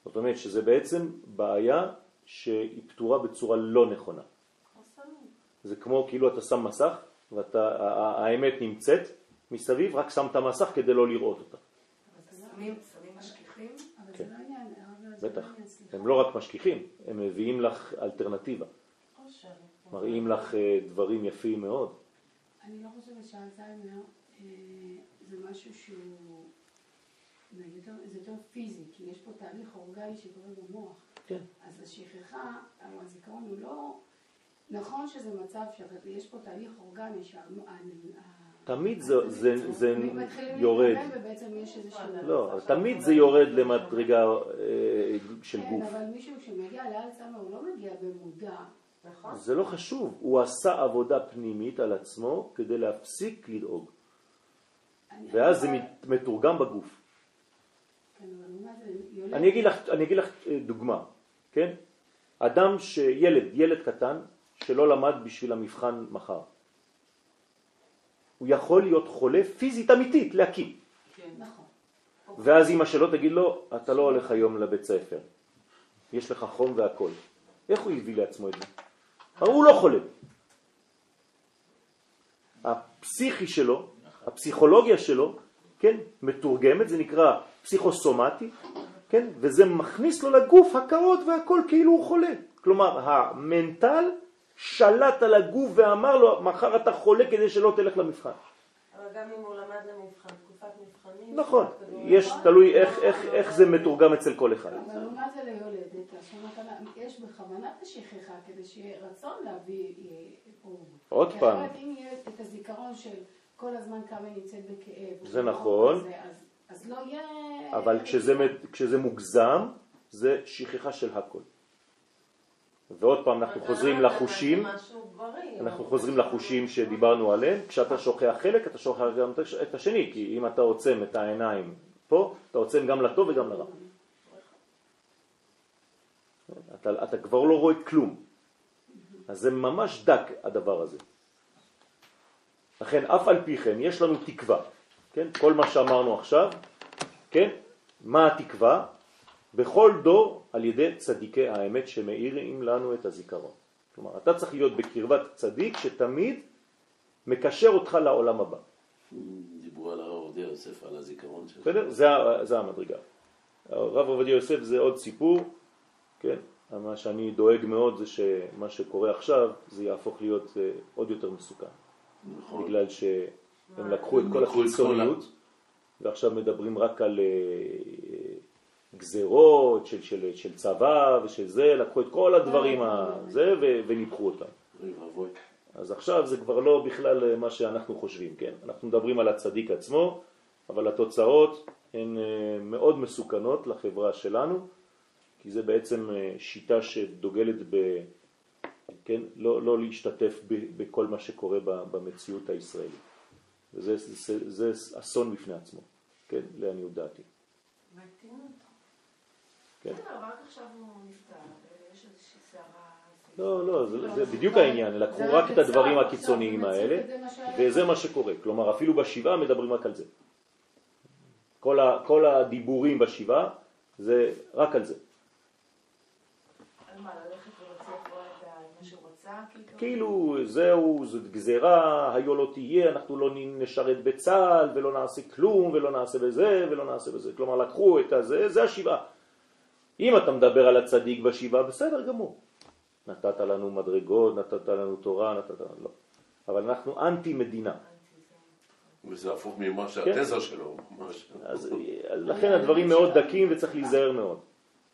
זאת אומרת שזה בעצם בעיה שהיא פתורה בצורה לא נכונה. זה כמו כאילו אתה שם מסך והאמת נמצאת מסביב, רק שם את המסך כדי לא לראות אותה. כן. בטח. הם לא רק משכיחים, הם מביאים לך אלטרנטיבה. מראים לך אה, דברים יפים מאוד. אני לא חושבת שאלצהיימר אה, זה משהו שהוא נגיד, זה יותר פיזי, כי יש פה תהליך אורגני שקורה במוח. כן. אז השכחה, הזיכרון הוא לא... נכון שזה מצב שיש פה תהליך אורגני שה... תמיד זה- זה- זה מתחילים יורד. לא, אבל תמיד זה יורד למדרגה אה, של כן, גוף. אבל מישהו שמגיע לאלצהיימר הוא לא מגיע במודע. נכון? זה לא חשוב, הוא עשה עבודה פנימית על עצמו כדי להפסיק לדאוג, ואז זה מתורגם בגוף. כן, זה, אני אגיד לך, אני אגיד לך אה, דוגמה, כן? אדם שילד, ילד קטן, שלא למד בשביל המבחן מחר. הוא יכול להיות חולה פיזית אמיתית, להקיא. כן. נכון. ואז אמא שלו תגיד לו, אתה לא הולך היום לבית ספר. יש לך חום והכל. איך הוא הביא לעצמו את זה? הרי הוא לא חולה. הפסיכי שלו, הפסיכולוגיה שלו, כן, מתורגמת, זה נקרא פסיכוסומטי, כן, וזה מכניס לו לגוף הכרות והכל כאילו הוא חולה. כלומר, המנטל שלט על הגוף ואמר לו, מחר אתה חולה כדי שלא תלך למבחן. אבל גם אם הוא למד למבחן, תקופת מבחנים... נכון, יש, תלוי איך, איך, איך זה מתורגם אצל כל אחד. אבל לעומת זה ליולדת, יש בכוונת השכחה כדי שיהיה רצון להביא אה. עוד כי פעם, אחרת אם יהיה את הזיכרון של כל הזמן כמה היא נמצאת בכאב. זה נכון. אז- אז לא יהיה... אבל כשזה מוגזם, זה שכחה של הכל. ועוד פעם אנחנו חוזרים לחושים, אנחנו חוזרים לחושים שדיברנו עליהם, כשאתה שוכח חלק אתה שוכח גם את השני, כי אם אתה עוצם את העיניים פה, אתה עוצם גם לטוב וגם לרע. אתה, אתה כבר לא רואה כלום. אז זה ממש דק הדבר הזה. לכן אף על פי כן יש לנו תקווה, כן? כל מה שאמרנו עכשיו, כן? מה התקווה? בכל דור על ידי צדיקי האמת שמאירים לנו את הזיכרון. כלומר, אתה צריך להיות בקרבת צדיק שתמיד מקשר אותך לעולם הבא. דיברו על הרב עובדיה יוסף, על הזיכרון שלו. בסדר? זה, זה המדרגה. הרב עובדיה יוסף זה עוד סיפור, כן? מה שאני דואג מאוד זה שמה שקורה עכשיו זה יהפוך להיות אה, עוד יותר מסוכן. נכון. בגלל שהם לקחו את כל החיצוניות ועכשיו מדברים רק על אה, גזרות של, של, של צבא ושל זה, לקחו את כל הדברים הזה וניפחו אותם. אז עכשיו זה כבר לא בכלל מה שאנחנו חושבים, כן? אנחנו מדברים על הצדיק עצמו, אבל התוצאות הן אה, מאוד מסוכנות לחברה שלנו, כי זה בעצם אה, שיטה שדוגלת ב... כן? לא, לא להשתתף ב, בכל מה שקורה במציאות הישראלית. וזה זה, זה, זה אסון בפני עצמו, כן? לעניות דעתי. כן. לא, לא, זה, בדיוק העניין, לקחו רק את הדברים הקיצוניים האלה, וזה מה שקורה. כלומר, אפילו בשבעה מדברים רק על זה. כל, הדיבורים בשבעה זה רק על זה. רצה? כאילו, זהו, זאת גזירה, היו לא תהיה, אנחנו לא נשרת בצה"ל, ולא נעשה כלום, ולא נעשה בזה, ולא נעשה בזה. כלומר, לקחו את הזה, זה השבעה. אם אתה מדבר על הצדיק בשבעה, בסדר גמור. נתת לנו מדרגות, נתת לנו תורה, נתת לנו... לא. אבל אנחנו אנטי מדינה. וזה הפוך ממה שהתזה כן. שלו. אז, אז לכן הדברים מאוד דקים וצריך להיזהר מאוד.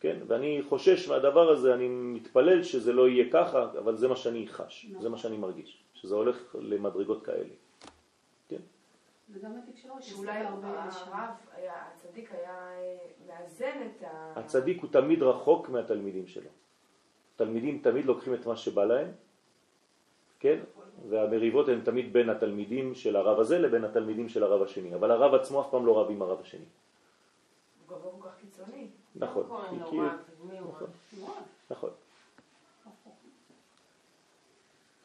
כן? ואני חושש מהדבר הזה, אני מתפלל שזה לא יהיה ככה, אבל זה מה שאני חש, זה מה שאני מרגיש, שזה הולך למדרגות כאלה. וגם התקשורת שאולי הרב, הצדיק היה אה, מאזן את ה... הצדיק הוא תמיד רחוק מהתלמידים שלו. תלמידים תמיד לוקחים את מה שבא להם, כן? והמריבות הן תמיד בין התלמידים של הרב הזה לבין התלמידים של הרב השני, אבל הרב עצמו אף פעם לא רב עם הרב השני. הוא גם לא כל כך קיצוני. נכון. נכון. נכון.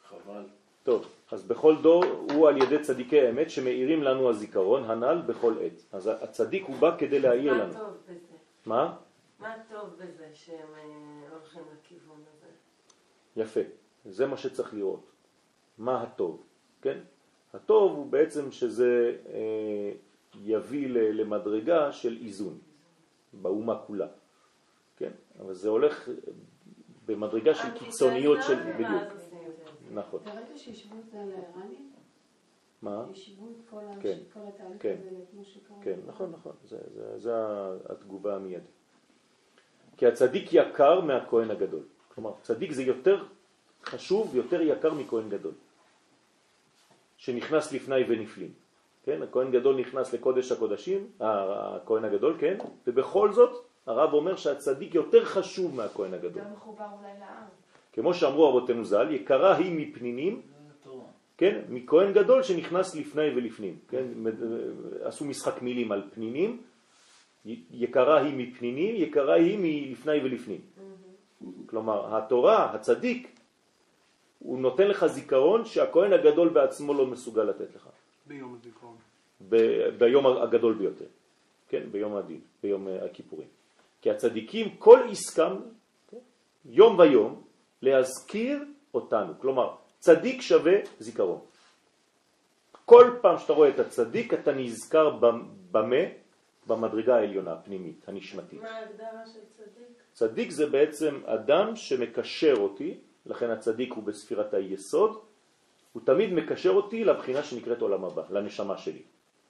חבל. טוב, אז בכל דור הוא על ידי צדיקי האמת שמאירים לנו הזיכרון הנ"ל בכל עת. אז הצדיק הוא בא כדי להאיר לנו. מה טוב בזה? מה? מה טוב בזה שהם אה, הולכים לכיוון הזה? יפה, זה מה שצריך לראות. מה הטוב, כן? הטוב הוא בעצם שזה אה, יביא למדרגה של איזון באומה כולה, כן? אבל זה הולך במדרגה של קיצוניות של... בדיוק. נכון. ראית שהשוו את זה לאיראנים? מה? השוו את כל, כן, כל התהליך כן, הזה כמו שקרה. כן, נכון, נכון. זה, זה, זה התגובה המיידית. כי הצדיק יקר מהכהן הגדול. כלומר, צדיק זה יותר חשוב, יותר יקר מכהן גדול. שנכנס לפני ונפלים. כן? הכהן גדול נכנס לקודש הקודשים, הכהן הגדול, כן? ובכל זאת הרב אומר שהצדיק יותר חשוב מהכהן הגדול. יותר מחובר אולי לעם. כמו שאמרו אבותינו ז"ל, יקרה היא מפנינים, כן, מכהן גדול שנכנס לפני ולפנים, כן, עשו משחק מילים על פנינים, יקרה היא מפנינים, יקרה היא מלפני ולפנים. כלומר, התורה, הצדיק, הוא נותן לך זיכרון שהכהן הגדול בעצמו לא מסוגל לתת לך. ביום הזיכרון. ביום הגדול ביותר, כן, ביום הדין, ביום הכיפורים. כי הצדיקים, כל עסקם, יום ויום, להזכיר אותנו. כלומר, צדיק שווה זיכרון. כל פעם שאתה רואה את הצדיק, אתה נזכר במה? במדרגה העליונה, הפנימית, הנשמתית. מה ההגדרה של צדיק? צדיק זה בעצם אדם שמקשר אותי, לכן הצדיק הוא בספירת היסוד, הוא תמיד מקשר אותי לבחינה שנקראת עולם הבא, לנשמה שלי.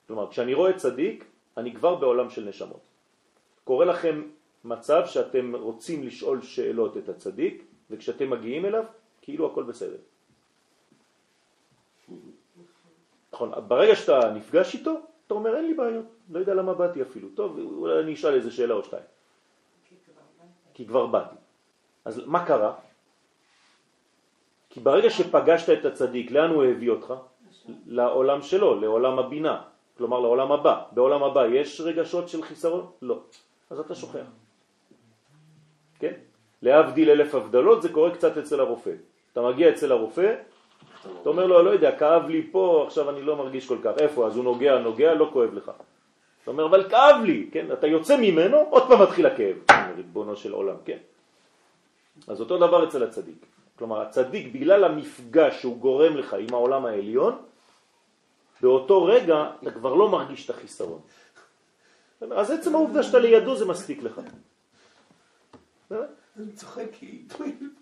כלומר, כשאני רואה צדיק, אני כבר בעולם של נשמות. קורה לכם מצב שאתם רוצים לשאול שאלות את הצדיק, וכשאתם מגיעים אליו, כאילו הכל בסדר. נכון, ברגע שאתה נפגש איתו, אתה אומר אין לי בעיות, לא יודע למה באתי אפילו, טוב, אולי אני אשאל איזה שאלה או שתיים. כי כבר באתי. אז מה קרה? כי ברגע שפגשת את הצדיק, לאן הוא הביא אותך? לעולם שלו, לעולם הבינה, כלומר לעולם הבא. בעולם הבא יש רגשות של חיסרון? לא. אז אתה שוכח. כן? להבדיל אלף הבדלות זה קורה קצת אצל הרופא. אתה מגיע אצל הרופא, אתה אומר לו, לא יודע, כאב לי פה, עכשיו אני לא מרגיש כל כך. איפה? אז הוא נוגע, נוגע, לא כואב לך. אתה אומר, אבל כאב לי, כן? אתה יוצא ממנו, עוד פעם מתחיל הכאב. ריבונו של עולם, כן? אז אותו דבר אצל הצדיק. כלומר, הצדיק, בגלל המפגש שהוא גורם לך עם העולם העליון, באותו רגע אתה כבר לא מרגיש את החיסרון. אז עצם העובדה שאתה לידו זה מספיק לך. אני צוחק כי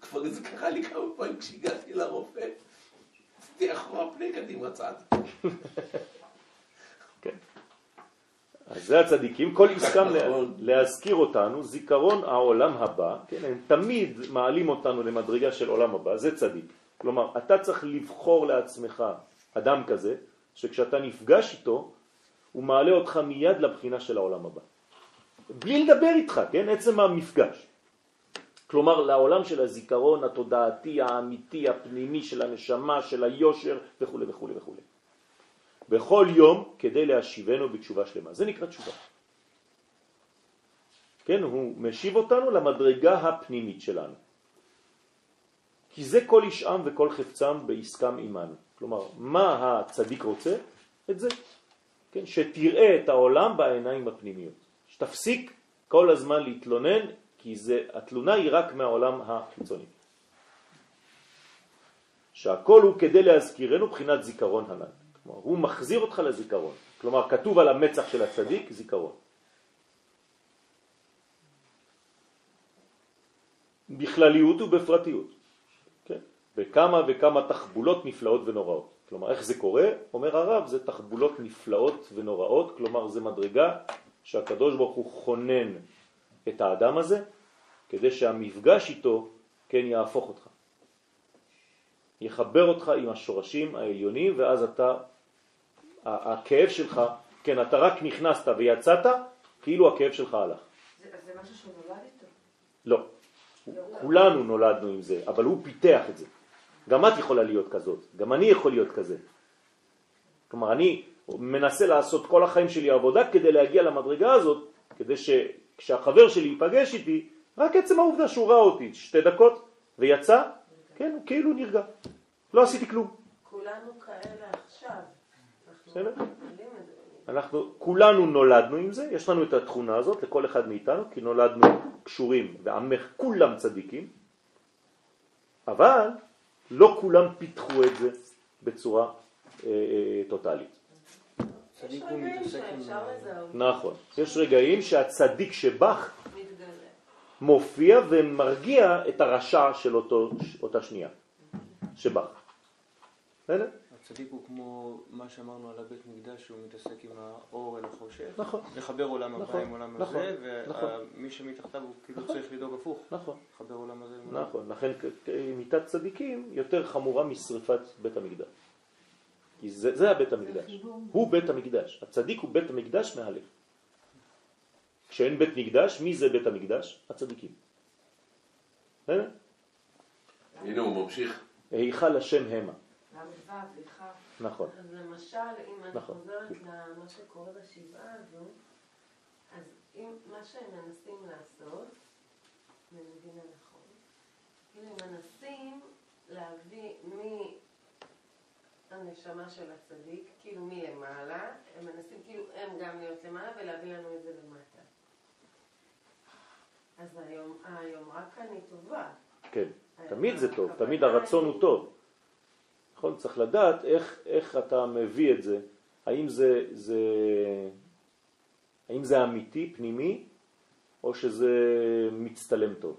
כבר זה קרה לי כמה פעמים כשהגעתי לרופא. עשיתי אחורה פני קדימה צד. כן. אז זה הצדיקים, כל עסקם נכון. להזכיר אותנו, זיכרון העולם הבא, כן, הם תמיד מעלים אותנו למדרגה של עולם הבא, זה צדיק. כלומר, אתה צריך לבחור לעצמך אדם כזה, שכשאתה נפגש איתו, הוא מעלה אותך מיד לבחינה של העולם הבא. בלי לדבר איתך, כן? עצם המפגש. כלומר, לעולם של הזיכרון התודעתי, האמיתי, הפנימי של הנשמה, של היושר וכו' וכו' וכו'. בכל יום כדי להשיבנו בתשובה שלמה. זה נקרא תשובה. כן, הוא משיב אותנו למדרגה הפנימית שלנו. כי זה כל אישם וכל חפצם בעסקם עמנו. כלומר, מה הצדיק רוצה? את זה. כן, שתראה את העולם בעיניים הפנימיות. שתפסיק כל הזמן להתלונן, כי זה, התלונה היא רק מהעולם החיצוני. שהכל הוא כדי להזכירנו בחינת זיכרון הנ"ל. כלומר, הוא מחזיר אותך לזיכרון. כלומר, כתוב על המצח של הצדיק זיכרון. בכלליות ובפרטיות. כן? וכמה וכמה תחבולות נפלאות ונוראות. כלומר, איך זה קורה? אומר הרב, זה תחבולות נפלאות ונוראות, כלומר, זה מדרגה שהקדוש ברוך הוא חונן את האדם הזה, כדי שהמפגש איתו כן יהפוך אותך. יחבר אותך עם השורשים העליונים, ואז אתה, הכאב שלך, כן, אתה רק נכנסת ויצאת, כאילו הכאב שלך הלך. זה, זה משהו שהוא נולד איתו. לא. כולנו נולדנו עם זה, אבל הוא פיתח את זה. גם את יכולה להיות כזאת, גם אני יכול להיות כזה. כלומר, אני מנסה לעשות כל החיים שלי עבודה כדי להגיע למדרגה הזאת, כדי שכשהחבר שלי ייפגש איתי, רק עצם העובדה שהוא ראה אותי שתי דקות ויצא, כן, הוא כאילו נרגע. לא עשיתי כלום. כולנו כאלה עכשיו. אנחנו בסדר? אנחנו כולנו נולדנו עם זה, יש לנו את התכונה הזאת לכל אחד מאיתנו, כי נולדנו קשורים ועמך כולם צדיקים, אבל לא כולם פיתחו את זה בצורה אה, אה, לזהות, נכון. יש רגעים שהצדיק שבך. מופיע ומרגיע את הרשע של אותו, אותה שנייה שבך. בסדר? הצדיק הוא כמו מה שאמרנו על הבית מקדש, שהוא מתעסק עם האור אל החושך. נכון. לחבר עולם הבא נכון, עם עולם נכון, הזה, נכון. ומי שמתחתיו הוא כאילו נכון. צריך לדאוג הפוך. נכון. לחבר עולם הזה עם עולם נכון, לכן מיתת צדיקים יותר חמורה משריפת בית המקדש. כי זה, זה הבית המקדש. הוא בית המקדש. הצדיק הוא בית המקדש מהלב. כשאין בית מקדש, מי זה בית המקדש? הצדיקים. הנה הוא ממשיך. היכל השם המה. ל"ו, לך. נכון. אז למשל, אם אני נכון. חוזרת למה שקורה בשבעה הזו, אז אם מה שהם מנסים לעשות, אם אני מבינה נכון, כאילו הם מנסים להביא מהנשמה של הצדיק, כאילו מלמעלה, הם מנסים כאילו הם גם להיות למעלה ולהביא לנו את זה למטה. אז היום, היומרה כאן היא טובה. כן. תמיד זה טוב, תמיד הרצון הוא טוב. נכון? צריך לדעת איך, איך אתה מביא את זה. האם זה, זה, האם זה אמיתי, פנימי, או שזה מצטלם טוב.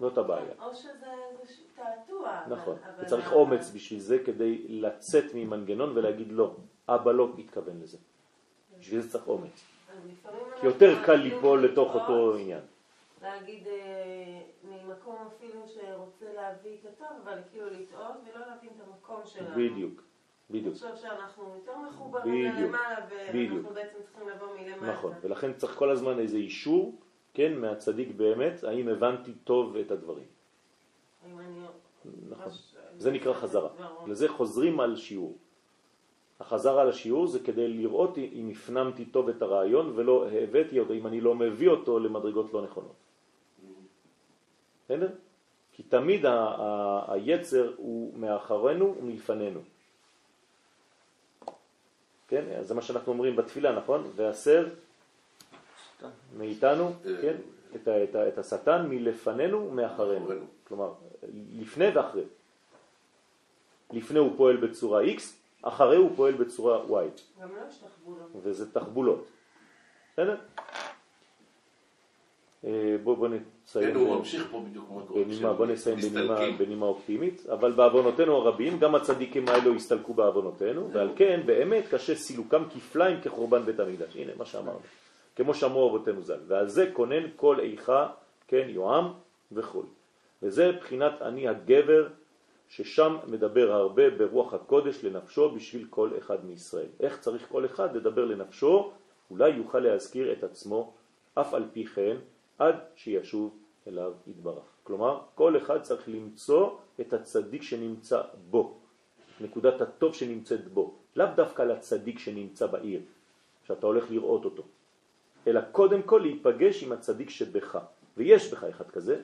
זאת הבעיה. או שזה איזה תעתוע. נכון. אבל וצריך אומץ בשביל זה כדי לצאת ממנגנון ולהגיד לא, אבא לא התכוון לזה. בשביל זה צריך אומץ. כי יותר קל ליפול לתוך אותו עניין. להגיד אה, ממקום אפילו שרוצה להביא את הטוב, אבל כאילו לטעות ולא להבין את המקום שלנו. בדיוק, בדיוק. לחשוב שאנחנו יותר מחוברים בדיוק. ואנחנו בעצם צריכים לבוא מלמטה. נכון, ולכן צריך כל הזמן איזה אישור, כן, מהצדיק באמת, האם הבנתי טוב את הדברים. אם אני נכון. זה נקרא חזרה. לזה חוזרים על שיעור. החזרה על השיעור זה כדי לראות אם הפנמתי טוב את הרעיון ולא הבאתי אותו, אם אני לא מביא אותו למדרגות לא נכונות. בסדר? כי תמיד ה- ה- היצר הוא מאחרינו ומלפנינו. כן? אז זה מה שאנחנו אומרים בתפילה, נכון? והסר מאיתנו, כן? את, ה- את, ה- את השטן מלפנינו ומאחרינו. כלומר, לפני ואחרי. לפני הוא פועל בצורה X, אחרי הוא פועל בצורה Y, גם לא יש תחבולות. וזה תחבולות. בסדר? אה, בוא, בוא נסיים. כן, הוא ממשיך פה בדיוק. בנימה, בוא נסיים בנימה. בנימה אופטימית, אבל בעוונותינו הרבים, גם הצדיקים האלו הסתלקו בעוונותינו, ועל כן באמת קשה סילוקם כפליים כחורבן בית המקדש. הנה מה שאמרנו. כמו שאמרו אבותינו ז"ל. ועל זה כונן כל איכה, כן, יואם וכו'. וזה בחינת אני הגבר, ששם מדבר הרבה ברוח הקודש לנפשו בשביל כל אחד מישראל. איך צריך כל אחד לדבר לנפשו, אולי יוכל להזכיר את עצמו, אף על פי כן, עד שישוב אליו יתברך. כלומר, כל אחד צריך למצוא את הצדיק שנמצא בו, נקודת הטוב שנמצאת בו. לאו דווקא לצדיק שנמצא בעיר, שאתה הולך לראות אותו, אלא קודם כל להיפגש עם הצדיק שבך. ויש בך אחד כזה,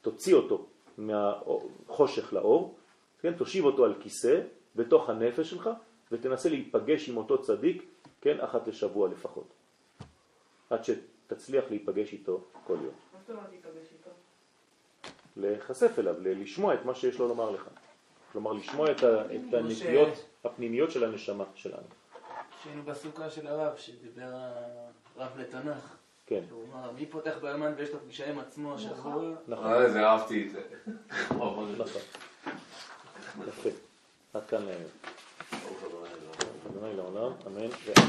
תוציא אותו מהחושך לאור, כן, תושיב אותו על כיסא בתוך הנפש שלך, ותנסה להיפגש עם אותו צדיק, כן, אחת לשבוע לפחות. עד שתצליח להיפגש איתו כל יום. מה זאת אומרת להיפגש איתו? להיחשף אליו, לשמוע את מה שיש לו לומר לך. כלומר, לשמוע את, את הנטיות הפנימיות של הנשמה שלנו. שהיינו בסוכה של הרב, שדיבר הרב לתנ"ך. כן, הוא אמר, מי פותח ביומן ויש לו פגישה עם עצמו שבוע? נכון, אה, זה אהבתי את זה. נכון. יפה. עד כאן להיום. אדוני לעולם, אמן.